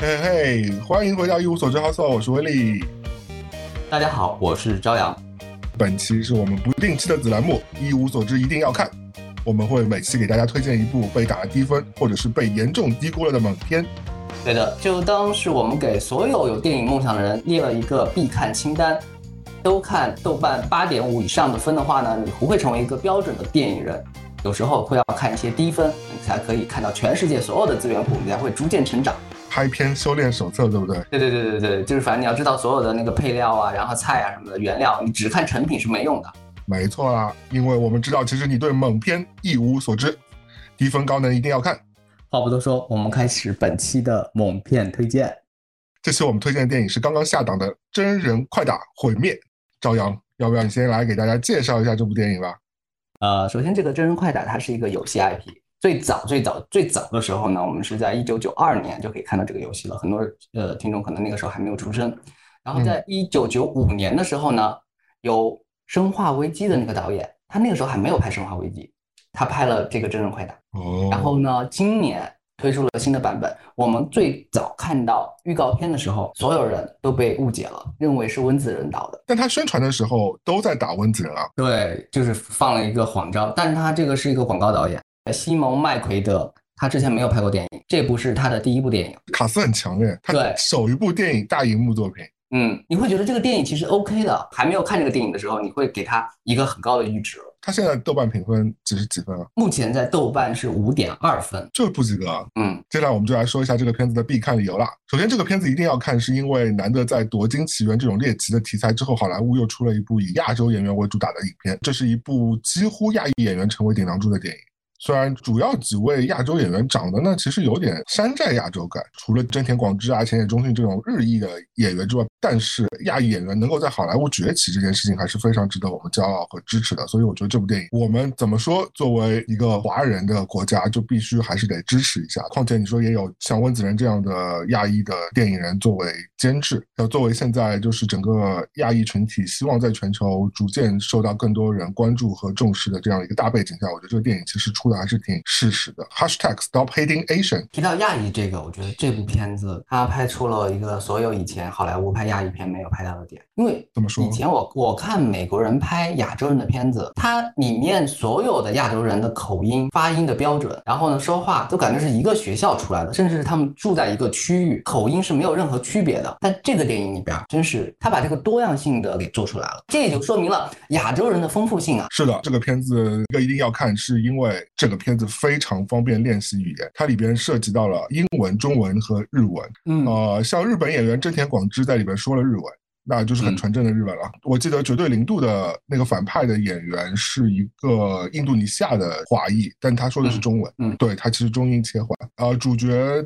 嘿嘿，欢迎回到一无所知 House，我是威利。大家好，我是朝阳。本期是我们不定期的子栏目，一无所知一定要看。我们会每期给大家推荐一部被打了低分，或者是被严重低估了的猛片。对的，就当是我们给所有有电影梦想的人列了一个必看清单。都看豆瓣八点五以上的分的话呢，你不会成为一个标准的电影人。有时候会要看一些低分，你才可以看到全世界所有的资源库，你才会逐渐成长。拍片修炼手册，对不对？对对对对对，就是反正你要知道所有的那个配料啊，然后菜啊什么的原料，你只看成品是没用的。没错啦，因为我们知道，其实你对猛片一无所知，低分高能一定要看。话不多说，我们开始本期的猛片推荐。这期我们推荐的电影是刚刚下档的真人快打《毁灭》。朝阳，要不要你先来给大家介绍一下这部电影吧？呃，首先这个真人快打它是一个游戏 IP，最早最早最早的时候呢，我们是在一九九二年就可以看到这个游戏了。很多呃听众可能那个时候还没有出生。然后在一九九五年的时候呢，有《生化危机》的那个导演，他那个时候还没有拍《生化危机》，他拍了这个真人快打。哦。然后呢，今年。推出了新的版本。我们最早看到预告片的时候，所有人都被误解了，认为是温子仁导的。但他宣传的时候都在打温子仁啊。对，就是放了一个谎招。但是他这个是一个广告导演，西蒙麦奎德，他之前没有拍过电影，这部是他的第一部电影。卡斯很强烈，他首一部电影大荧幕作品。嗯，你会觉得这个电影其实 OK 的。还没有看这个电影的时候，你会给他一个很高的阈值。他现在豆瓣评分几十几分啊？目前在豆瓣是五点二分，就是不及格。嗯，接下来我们就来说一下这个片子的必看理由了。首先，这个片子一定要看，是因为难得在夺金奇缘这种猎奇的题材之后，好莱坞又出了一部以亚洲演员为主打的影片。这是一部几乎亚裔演员成为顶梁柱的电影。虽然主要几位亚洲演员长得呢，其实有点山寨亚洲感，除了真田广之啊、浅野忠信这种日裔的演员之外，但是亚裔演员能够在好莱坞崛起这件事情还是非常值得我们骄傲和支持的。所以我觉得这部电影，我们怎么说，作为一个华人的国家，就必须还是得支持一下。况且你说也有像温子仁这样的亚裔的电影人作为监制，要作为现在就是整个亚裔群体希望在全球逐渐受到更多人关注和重视的这样一个大背景下，我觉得这个电影其实出。还是挺事实的。Hashtag Stop Hating Asian。提到亚裔这个，我觉得这部片子它拍出了一个所有以前好莱坞拍亚裔片没有拍到的点。因为怎么说？以前我我看美国人拍亚洲人的片子，它里面所有的亚洲人的口音、发音的标准，然后呢说话都感觉是一个学校出来的，甚至是他们住在一个区域，口音是没有任何区别的。但这个电影里边，真是他把这个多样性的给做出来了，这也就说明了亚洲人的丰富性啊。是的，这个片子一个一定要看，是因为。这个片子非常方便练习语言，它里边涉及到了英文、中文和日文。嗯，呃，像日本演员真田广之在里边说了日文，那就是很纯正的日文了。我记得绝对零度的那个反派的演员是一个印度尼西亚的华裔，但他说的是中文。嗯，对他其实中英切换。呃，主角。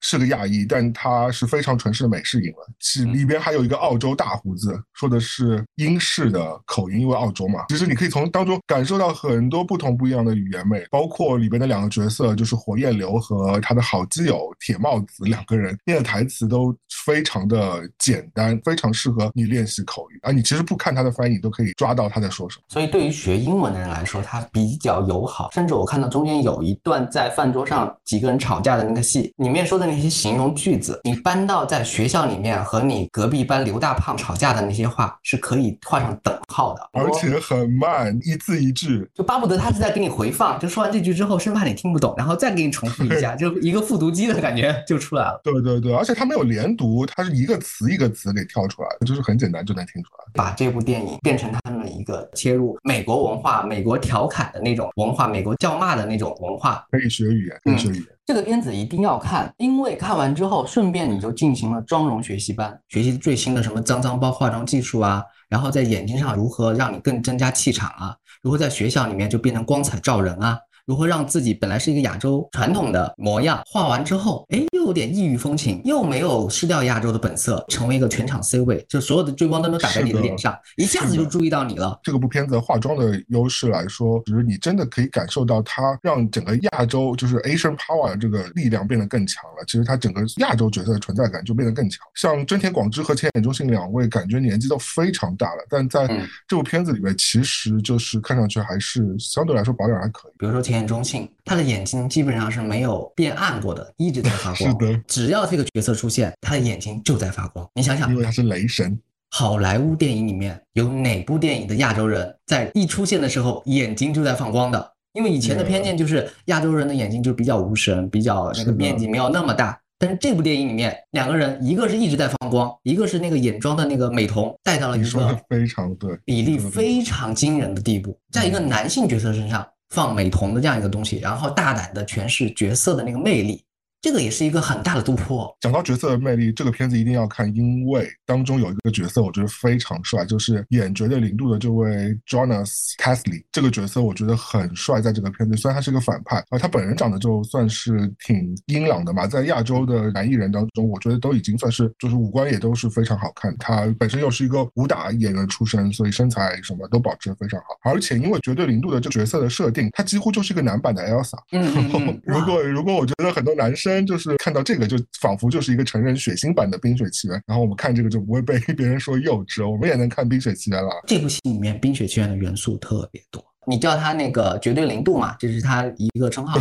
是个亚裔，但他是非常纯式的美式英文。其里边还有一个澳洲大胡子，说的是英式的口音，因为澳洲嘛。其实你可以从当中感受到很多不同不一样的语言美，包括里边的两个角色，就是火焰流和他的好基友铁帽子两个人念的台词都非常的简单，非常适合你练习口语啊。你其实不看他的翻译，都可以抓到他在说什么。所以对于学英文的人来说，他比较友好。甚至我看到中间有一段在饭桌上几个人吵架的那个戏，里面说的。那些形容句子，你搬到在学校里面和你隔壁班刘大胖吵架的那些话是可以画上等号的，而且很慢，一字一句，就巴不得他是在给你回放，就说完这句之后，生怕你听不懂，然后再给你重复一下，就一个复读机的感觉就出来了。对对对，而且他没有连读，他是一个词一个词给跳出来，就是很简单就能听出来。把这部电影变成他们一个切入美国文化、美国调侃的那种文化、美国叫骂的那种文化，可以学语言，可以学语言。这个片子一定要看，因为为看完之后，顺便你就进行了妆容学习班，学习最新的什么脏脏包化妆技术啊，然后在眼睛上如何让你更增加气场啊，如何在学校里面就变成光彩照人啊。如何让自己本来是一个亚洲传统的模样，画完之后，哎，又有点异域风情，又没有失掉亚洲的本色，成为一个全场 C 位，就所有的追光灯都打在你的脸上，一下子就注意到你了。这个部片子化妆的优势来说，就是你真的可以感受到它让整个亚洲就是 Asian Power 这个力量变得更强了。其实它整个亚洲角色的存在感就变得更强。像真田广之和千野忠信两位，感觉年纪都非常大了，但在这部片子里面，其实就是看上去还是相对来说保养还可以。比如说千。眼中性，他的眼睛基本上是没有变暗过的，一直在发光。是的，只要这个角色出现，他的眼睛就在发光。你想想，因为他是雷神。好莱坞电影里面有哪部电影的亚洲人在一出现的时候眼睛就在放光的？因为以前的偏见就是亚洲人的眼睛就比较无神，比较那个面积没有那么大。但是这部电影里面两个人，一个是一直在放光，一个是那个眼妆的那个美瞳带到了一个非常对比例非常惊人的地步，在一个男性角色身上放美瞳的这样一个东西，然后大胆的诠释角色的那个魅力。这个也是一个很大的突破。讲到角色的魅力，这个片子一定要看，因为当中有一个角色，我觉得非常帅，就是演绝对零度的这位 Jonas Casley。这个角色我觉得很帅，在这个片子虽然他是个反派，啊他本人长得就算是挺英朗的嘛，在亚洲的男艺人当中，我觉得都已经算是就是五官也都是非常好看。他本身又是一个武打演员出身，所以身材什么都保持的非常好。而且因为绝对零度的这个角色的设定，他几乎就是一个男版的 Elsa。嗯，如果如果我觉得很多男生。就是看到这个，就仿佛就是一个成人血腥版的《冰雪奇缘》，然后我们看这个就不会被 别人说幼稚，我们也能看《冰雪奇缘》了。这部戏里面《冰雪奇缘》的元素特别多，你叫它那个绝对零度嘛，这是它一个称号。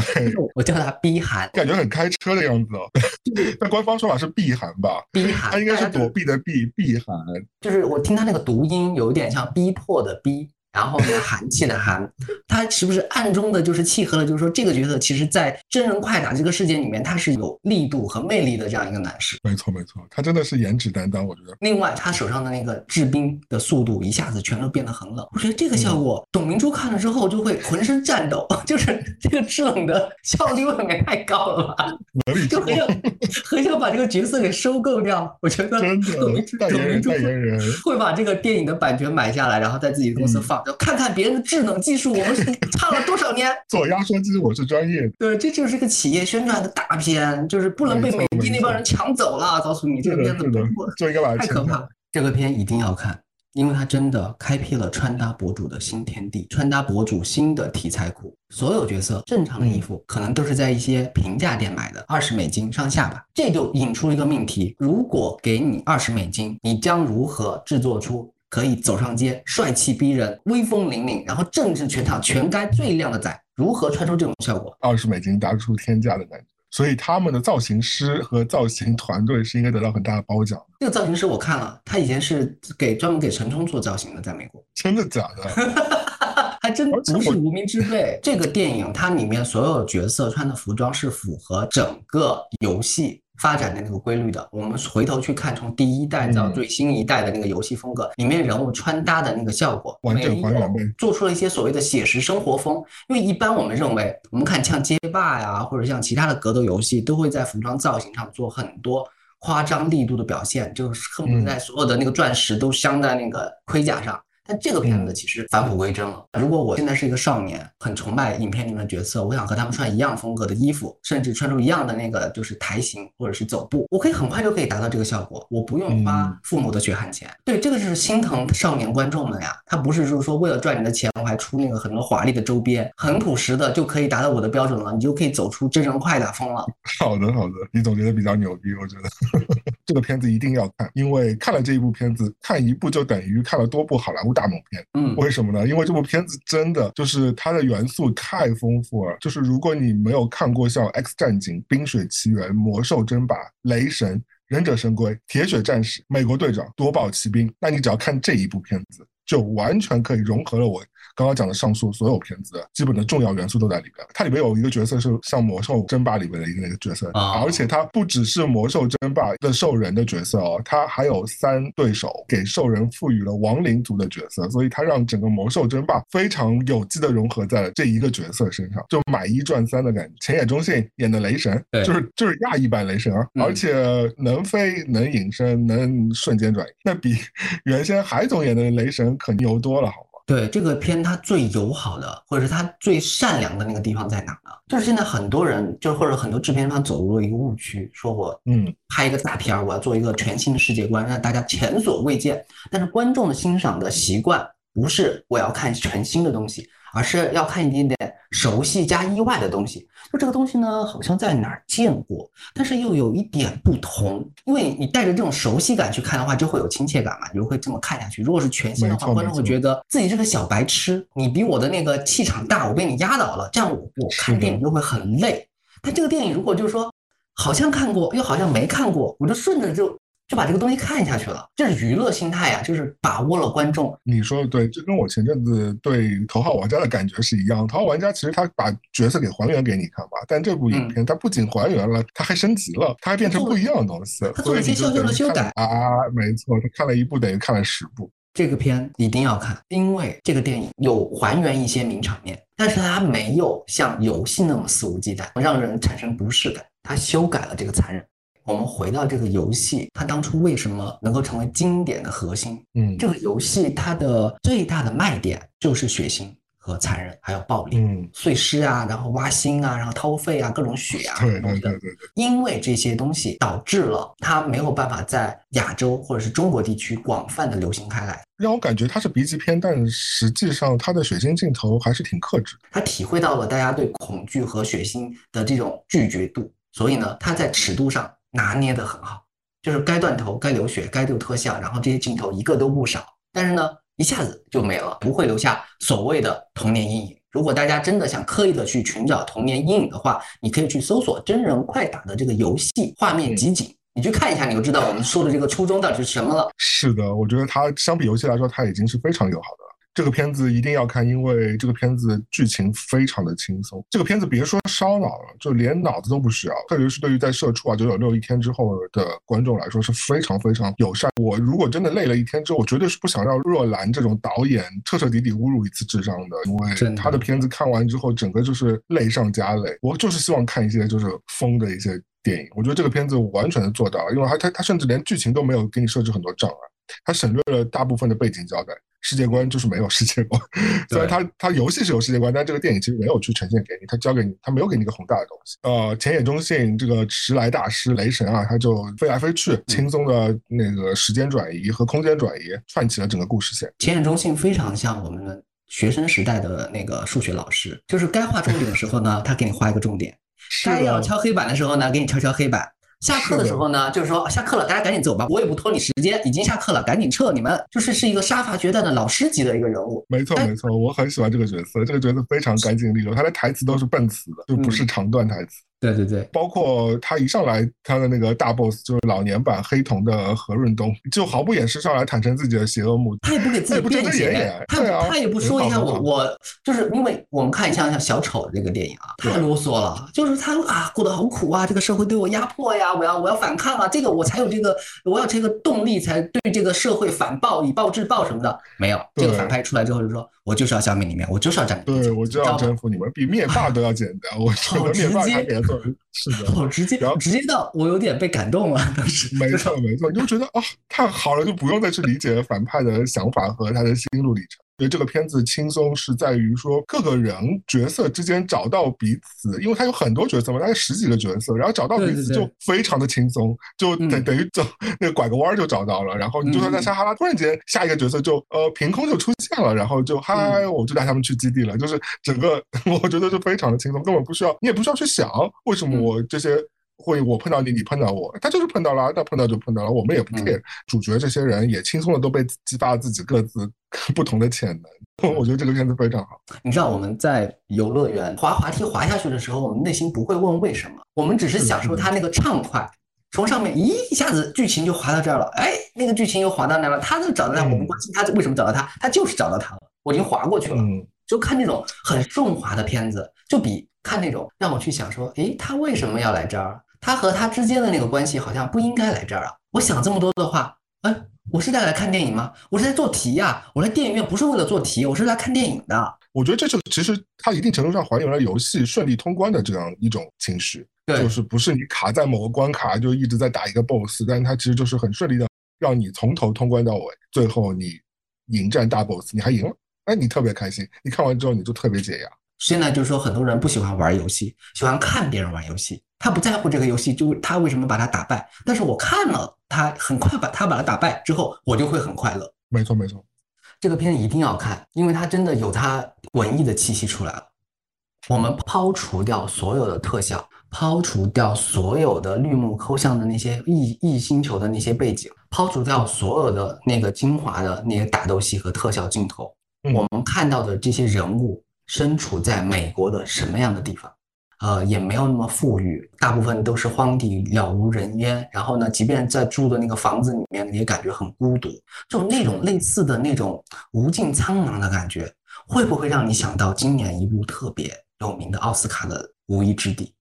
我叫它逼寒，感觉很开车的样子哦。但官方说法是避寒吧？避寒，它应该是躲避的避，避寒。就是我听它那个读音有点像逼迫的逼。然后呢，寒气的寒，他是不是暗中的就是契合了？就是说，这个角色其实，在真人快打这个世界里面，他是有力度和魅力的这样一个男士。没错，没错，他真的是颜值担当，我觉得。另外，他手上的那个制冰的速度一下子全都变得很冷，我觉得这个效果，董明珠看了之后就会浑身颤抖，就是这个制冷的效率未免太高了吧？就很想 很想把这个角色给收购掉。我觉得董明珠董明珠会把这个电影的版权买下来，然后在自己的公司放。看看别人的智能技术，我们是 差了多少年？做压缩机，我是专业的。对，这就是一个企业宣传的大片，就是不能被美的那帮人抢走了。告诉你，这个片子就应该把太可怕。这个片一定要看，因为它真的开辟了穿搭博主的新天地，穿搭博主新的题材库。所有角色正常的衣服可能都是在一些平价店买的，二十美金上下吧。这就引出了一个命题：如果给你二十美金，你将如何制作出？可以走上街，帅气逼人，威风凛凛，然后正治全场全该最靓的仔，如何穿出这种效果？二十美金搭出天价的感觉，所以他们的造型师和造型团队是应该得到很大的褒奖。这个造型师我看了，他以前是给专门给陈冲做造型的，在美国。真的假的？还真不是无名之辈。这个电影它里面所有角色穿的服装是符合整个游戏。发展的那个规律的，我们回头去看，从第一代到最新一代的那个游戏风格里面，人物穿搭的那个效果，完整还原，做出了一些所谓的写实生活风。因为一般我们认为，我们看像街霸呀，或者像其他的格斗游戏，都会在服装造型上做很多夸张力度的表现，就是恨不得在所有的那个钻石都镶在那个盔甲上。但这个片子其实返璞归真了。如果我现在是一个少年，很崇拜影片里面的角色，我想和他们穿一样风格的衣服，甚至穿出一样的那个就是台型或者是走步，我可以很快就可以达到这个效果，我不用花父母的血汗钱。对，这个就是心疼少年观众们呀。他不是就是说为了赚你的钱，我还出那个很多华丽的周边，很朴实的就可以达到我的标准了，你就可以走出真人快打风了。好的，好的，你总结的比较牛逼，我觉得 这个片子一定要看，因为看了这一部片子，看一部就等于看了多部好莱坞大猛片。嗯。为什么呢？因为这部片子真的就是它的元素太丰富了。就是如果你没有看过像《X 战警》《冰雪奇缘》《魔兽争霸》《雷神》《忍者神龟》《铁血战士》《美国队长》《夺宝奇兵》，那你只要看这一部片子，就完全可以融合了我。刚刚讲的上述所有片子，基本的重要元素都在里边。它里边有一个角色是像魔兽争霸里边的一个那个角色，而且它不只是魔兽争霸的兽人的角色哦，它还有三对手给兽人赋予了亡灵族的角色，所以它让整个魔兽争霸非常有机的融合在了这一个角色身上，就买一赚三的感觉。前野忠信演的雷神，就是就是亚裔版雷神啊，而且能飞能隐身能瞬间转移，那比 原先海总演的雷神可牛多了，好。对这个片，它最友好的，或者是它最善良的那个地方在哪呢？就是现在很多人，就是或者很多制片方走入了一个误区，说我嗯拍一个大片儿，我要做一个全新的世界观，让大家前所未见。但是观众的欣赏的习惯不是我要看全新的东西，而是要看一点点熟悉加意外的东西。就这个东西呢，好像在哪儿见过，但是又有一点不同。因为你带着这种熟悉感去看的话，就会有亲切感嘛，你就会这么看下去。如果是全新的话，观众会觉得自己是个小白痴，你比我的那个气场大，我被你压倒了，这样我我看电影就会很累。但这个电影如果就是说，好像看过又好像没看过，我就顺着就。就把这个东西看下去了，这是娱乐心态呀，就是把握了观众。你说的对，这跟我前阵子对《头号玩家》的感觉是一样。《头号玩家》其实他把角色给还原给你看吧，但这部影片它不仅还原了，它还升级了，它还变成不一样的东西。它做了一些小小的修改啊，没错，他看了一部等于看了十部。这个片一定要看，因为这个电影有还原一些名场面，但是它没有像游戏那么肆无忌惮，让人产生不适感。它修改了这个残忍。我们回到这个游戏，它当初为什么能够成为经典的核心？嗯，这个游戏它的最大的卖点就是血腥和残忍，还有暴力，嗯，碎尸啊，然后挖心啊，然后掏肺啊，各种血啊，对对对。因为这些东西导致了它没有办法在亚洲或者是中国地区广泛的流行开来，让我感觉它是 B 级片，但实际上它的血腥镜头还是挺克制。它体会到了大家对恐惧和血腥的这种拒绝度，所以呢，它在尺度上。拿捏的很好，就是该断头、该流血、该丢特效，然后这些镜头一个都不少。但是呢，一下子就没了，不会留下所谓的童年阴影。如果大家真的想刻意的去寻找童年阴影的话，你可以去搜索真人快打的这个游戏画面集锦，你去看一下，你就知道我们说的这个初衷到底是什么了。是的，我觉得它相比游戏来说，它已经是非常友好的。这个片子一定要看，因为这个片子剧情非常的轻松。这个片子别说烧脑了，就连脑子都不需要。特别是对于在社畜啊九九六一天之后的观众来说，是非常非常友善。我如果真的累了一天之后，我绝对是不想让若兰这种导演彻彻底底侮辱一次智商的，因为他的片子看完之后，整个就是累上加累。我就是希望看一些就是疯的一些电影。我觉得这个片子完全的做到了，因为他他他甚至连剧情都没有给你设置很多障碍，他省略了大部分的背景交代。世界观就是没有世界观，虽然它它游戏是有世界观，但这个电影其实没有去呈现给你，它交给你，它没有给你一个宏大的东西。呃，前野中信这个迟来大师雷神啊，他就飞来飞去，轻松的那个时间转移和空间转移串起了整个故事线。前野中信非常像我们学生时代的那个数学老师，就是该画重点的时候呢，他给你画一个重点；该要敲黑板的时候呢，给你敲敲黑板。下课的时候呢，就是说下课了，大家赶紧走吧，我也不拖你时间，已经下课了，赶紧撤。你们就是是一个杀伐决断的老师级的一个人物。没错没错，我很喜欢这个角色，这个角色非常干净利落，他的台词都是笨词的，就不是长段台词。对对对，包括他一上来，他的那个大 boss 就是老年版黑瞳的何润东，就毫不掩饰上来坦诚自己的邪恶目的。他也不给自己辩解，他他也不说一下我我就是因为我们看一下像小丑这个电影啊，太啰嗦了，就是他啊过得好苦啊，这个社会对我压迫呀，我要我要反抗啊，这个我才有这个我要这个动力才对这个社会反暴以暴制暴什么的，没有这个反派出来之后就说。我就是要消灭你们，我就是要占领。对，我就要征服你们，比灭霸都要简单。我 觉得灭霸他给做是的，好直接，然后直接到我有点被感动了。当时没错没错，你就觉得啊，太好了，就不用再去理解反派的想法和他的心路历程。所以这个片子轻松是在于说各个人角色之间找到彼此，因为他有很多角色嘛，大概十几个角色，然后找到彼此就非常的轻松，就等等于走那个拐个弯就找到了。然后你就算在撒哈拉，突然间下一个角色就呃凭空就出现了，然后就嗨，我就带他们去基地了。就是整个 我觉得就非常的轻松，根本不需要你也不需要去想为什么我这些。会我碰到你，你碰到我，他就是碰到了，那碰到就碰到了，我们也不 care。主角这些人也轻松的都被激发了自己各自 不同的潜能，我觉得这个片子非常好。你知道我们在游乐园滑滑梯滑下去的时候，我们内心不会问为什么，我们只是享受它那个畅快。从上面咦一下子剧情就滑到这儿了，哎，那个剧情又滑到那儿了，他就找到他，我们关心他为什么找到他，他就是找到他了，我已经滑过去了。就看那种很顺滑的片子，就比看那种让我去想说，诶，他为什么要来这儿？他和他之间的那个关系好像不应该来这儿啊！我想这么多的话，哎，我是在来看电影吗？我是在做题呀！我来电影院不是为了做题，我是来看电影的。我觉得这就其实它一定程度上还原了游戏顺利通关的这样一种情绪，就是不是你卡在某个关卡就一直在打一个 BOSS，但是它其实就是很顺利的让你从头通关到尾，最后你迎战大 BOSS，你还赢了，哎，你特别开心，你看完之后你就特别解压。现在就是说，很多人不喜欢玩游戏，喜欢看别人玩游戏。他不在乎这个游戏，就他为什么把他打败。但是我看了他很快把他把他打败之后，我就会很快乐。没错没错。这个片一定要看，因为它真的有它文艺的气息出来了。我们抛除掉所有的特效，抛除掉所有的绿幕抠像的那些异异星球的那些背景，抛除掉所有的那个精华的那些打斗戏和特效镜头，嗯我们看到的这些人物身处在美国的什么样的地方？呃，也没有那么富裕，大部分都是荒地，了无人烟。然后呢，即便在住的那个房子里面，也感觉很孤独。就那种类似的那种无尽苍茫的感觉，会不会让你想到今年一部特别有名的奥斯卡的《无依之地》？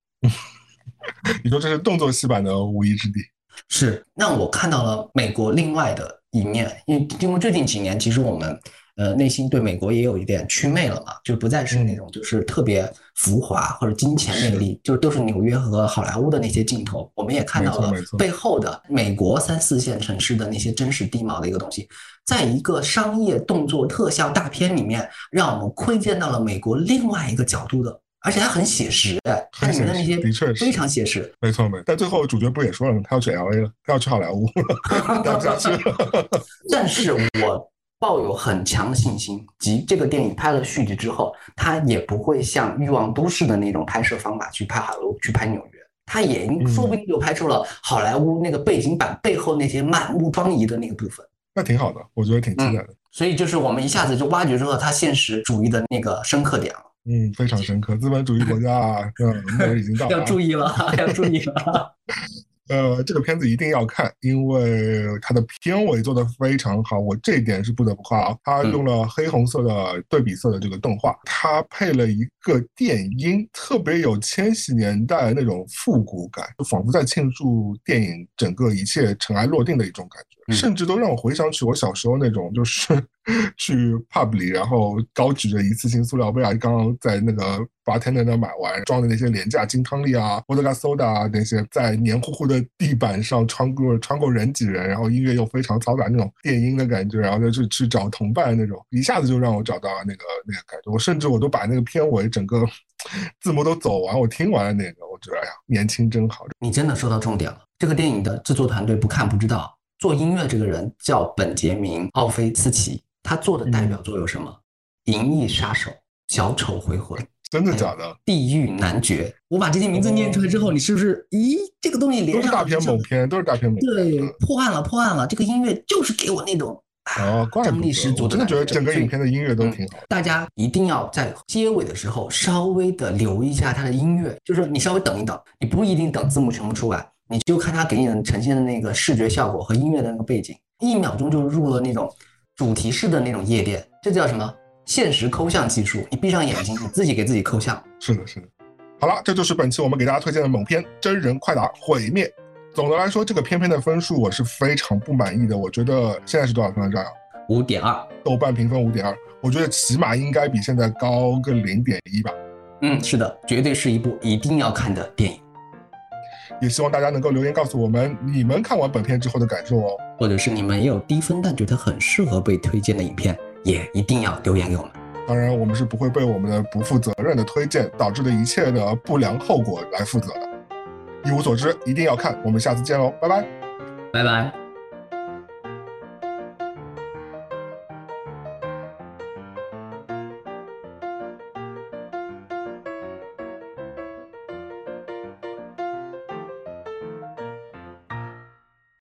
你说这是动作戏版的《无依之地》，是让我看到了美国另外的一面，因为因为最近几年，其实我们呃内心对美国也有一点祛魅了嘛，就不再是那种就是特别浮华或者金钱魅力，就是都是纽约和好莱坞的那些镜头，我们也看到了背后的美国三四线城市的那些真实地貌的一个东西，在一个商业动作特效大片里面，让我们窥见到了美国另外一个角度的。而且它很写实，哎，它很里面的那些的确是非常写实，没错没错。但最后主角不也说了吗？他要去 L A 了，他要去好莱坞了，待不下去了。但是我抱有很强的信心，即这个电影拍了续集之后，它也不会像《欲望都市》的那种拍摄方法去拍好莱坞、去拍纽约，它也嗯说不定就拍出了好莱坞那个背景板背后那些满目疮痍的那个部分。那挺好的，我觉得挺期待的。所以就是我们一下子就挖掘出了它现实主义的那个深刻点了，嗯，非常深刻。资本主义国家啊，嗯，已经到了啊。要注意了，要注意了。呃，这个片子一定要看，因为它的片尾做的非常好，我这一点是不得不夸啊。它用了黑红色的对比色的这个动画，它配了一个电音，特别有千禧年代那种复古感，就仿佛在庆祝电影整个一切尘埃落定的一种感觉，嗯甚至都让我回想起我小时候那种，就是 去 pub 里，然后高举着一次性塑料杯啊，刚刚在那个 bartender 那买完装的那些廉价金汤力啊、波德嘎 soda 啊那些，在黏糊糊的地板上穿过穿过人挤人，然后音乐又非常嘈杂那种电音的感觉，然后再去去找同伴那种，一下子就让我找到了那个那个感觉。我甚至我都把那个片尾整个 字幕都走完，我听完了那个，我觉得哎呀，年轻真好。你真的说到重点了。这个电影的制作团队不看不知道，做音乐这个人叫本杰明·奥菲斯奇，他做的代表作有什么？银翼杀手》《小丑回魂》《真的假的？地狱男爵》。我把这些名字念出来之后，你是不是？咦，这个东西连上是大片猛片，都是大片猛片。对嗯，破案了，破案了！这个音乐就是给我那种哦，怪不张力十得，足我真的觉得感所以整个影片的音乐都挺好的。大家一定要在结尾的时候稍微的留意一下它的音乐，就是你稍微等一等，你不一定等字幕全部出来，你就看它给你的呈现的那个视觉效果和音乐的那个背景，一秒钟就入了那种主题式的那种夜店，这叫什么？现实抠像技术。你闭上眼睛，你自己给自己抠像。是的，是的。好了，这就是本期我们给大家推荐的猛片《真人快打毁灭》。总的来说，这个片片的分数我是非常不满意的。我觉得现在是多少分来着？五点二，豆瓣评分五点二，我觉得起码应该比现在高个零点一吧。嗯，是的，绝对是一部一定要看的电影，也希望大家能够留言告诉我们你们看完本片之后的感受哦。或者是你们也有低分但觉得很适合被推荐的影片，也一定要留言给我们。当然，我们是不会被我们的不负责任的推荐导致的一切的不良后果来负责的。一无所知，一定要看。我们下次见喽，拜拜。拜拜。